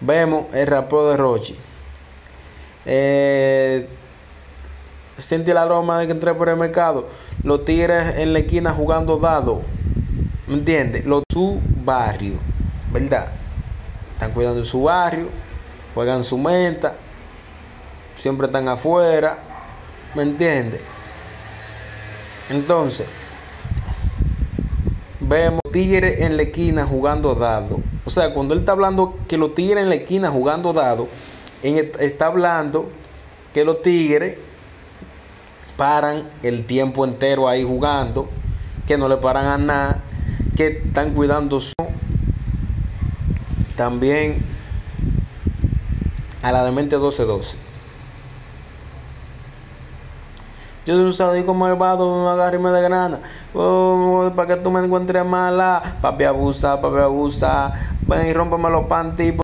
Vemos el rapeo de Rochi. Sentí la aroma de que entré por el mercado. Los tigres en la esquina jugando dado. ¿Me entiendes? Los su barrio. ¿Verdad? Están cuidando su barrio. Juegan su menta. Siempre están afuera. ¿Me entiendes? Entonces, vemos tigres en la esquina jugando dado. O sea, cuando él está hablando que los tigres en la esquina jugando dado, está hablando que los tigres paran el tiempo entero ahí jugando, que no le paran a nada, que están cuidando su... También a la de mente 1212. Yo soy un sádico malvado, me agarre y me de grana. Oh, para que tú me encuentres mala. Papi abusa, papi abusa. Ven y rómpame los panties.